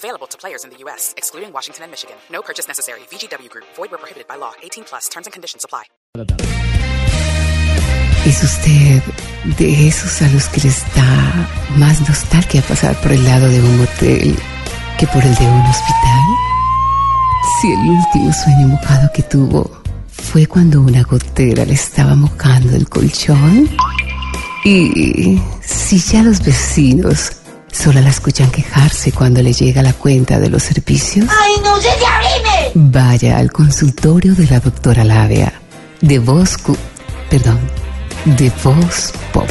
Available to players in the U.S., excluding Washington and Michigan. No purchase necessary. VGW Group. Void where prohibited by law. 18 plus. Terms and conditions apply. ¿Es usted de esos a los que les da más nostalgia pasar por el lado de un motel que por el de un hospital? Si el último sueño mojado que tuvo fue cuando una gotera le estaba mojando el colchón. Y si ya los vecinos solo la escuchan quejarse cuando le llega la cuenta de los servicios. ¡Ay, no sé si abrime! Vaya al consultorio de la doctora Labia, de Voz... Cu- Perdón, de Voz Pop.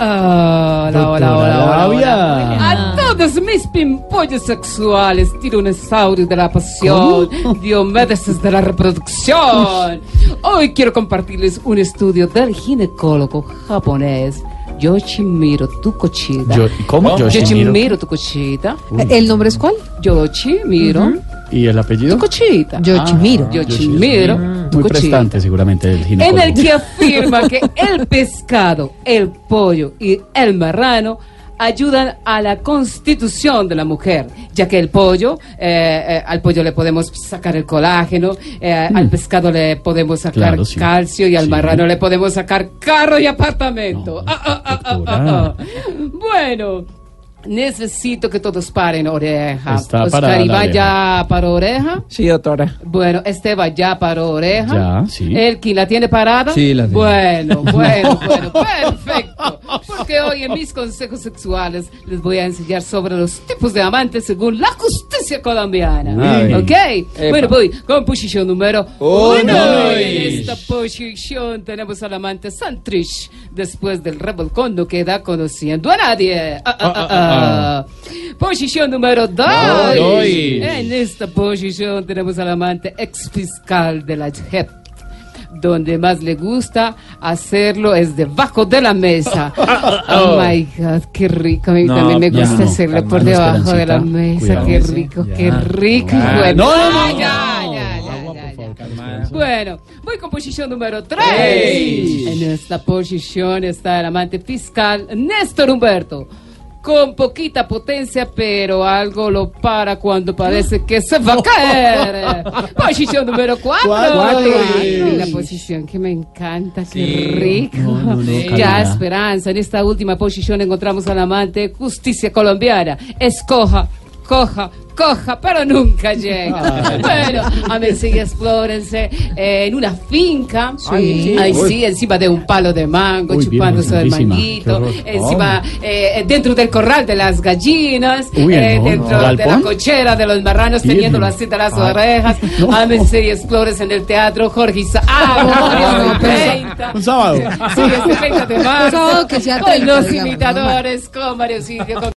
Hola, hola, hola, hola, hola. A todos mis pimpollos sexuales, tiranosaurios de la pasión, diomedes de la reproducción. Hoy quiero compartirles un estudio del ginecólogo japonés Yoshimiro Tukochida. Yo- ¿Cómo? Yoshimiro. Yoshimiro Tukochida. ¿El nombre es cuál? Yoshimiro ¿Y el apellido? Tukochida. Yoshimiro. Yoshimiro Muy Tukochida. prestante seguramente el en ginecólogo. el que afirma que el pescado, el pollo y el marrano ayudan a la constitución de la mujer, ya que el pollo, eh, eh, al pollo le podemos sacar el colágeno, eh, al pescado le podemos sacar Claro, sí. calcio y al Sí. marrano le podemos sacar carro y apartamento. No, Ah, ah, ah, ah, ah, ah. Bueno. Necesito que todos paren oreja. Está Oscar parada la Iván oreja. ya paró oreja. Sí, doctora. Bueno, Esteban ya paró oreja. Ya, sí. Elkin la tiene parada. Sí, la tengo. Bueno, bueno, bueno, perfecto. Porque hoy en mis consejos sexuales les voy a enseñar sobre los tipos de amantes según la justicia colombiana. Ay. ¿Ok? Bueno, voy con posición número Uno. uno. En esta posición tenemos al amante Santrich. Después del revolcón no queda conociendo a nadie. Ah, ah, ah, ah. Posición número dos. Dos. En esta posición tenemos al amante ex fiscal de la JEP. Donde más le gusta hacerlo es debajo de la mesa. Oh my God, qué rico. A mí No, también me gusta no, hacerlo por debajo de la mesa. Cuidado. Qué rico, Ya. qué rico. Ah, Bueno, no, no, no, no. ya, ya, ya, ya. Bueno, voy con posición número 3. Tres. En esta posición está el amante fiscal Néstor Humberto. Con poquita potencia, pero algo lo para cuando parece que se va a caer. posición número 4. Cuatro. La posición que me encanta, qué Sí. rico. No, no, no, ya. Esperanza. En esta última posición encontramos al amante justicia colombiana. Escoja, coja, coja, pero nunca llega. bueno, a ver si explórense eh, en una finca. Sí. Ahí sí, encima de un palo de mango, Uy, chupándose el virgencísima, manguito. Encima, eh, dentro del corral de las gallinas. Uy, eh, no, dentro no. de la cochera de los marranos, teniéndolo así de las orejas. No. A ver si explores en el teatro Jorge Isaac. no, pero- 30. Un sábado. Sí, este 30 de marzo. sábado que sea Con 30, los digamos, imitadores, con Mario Silvio, con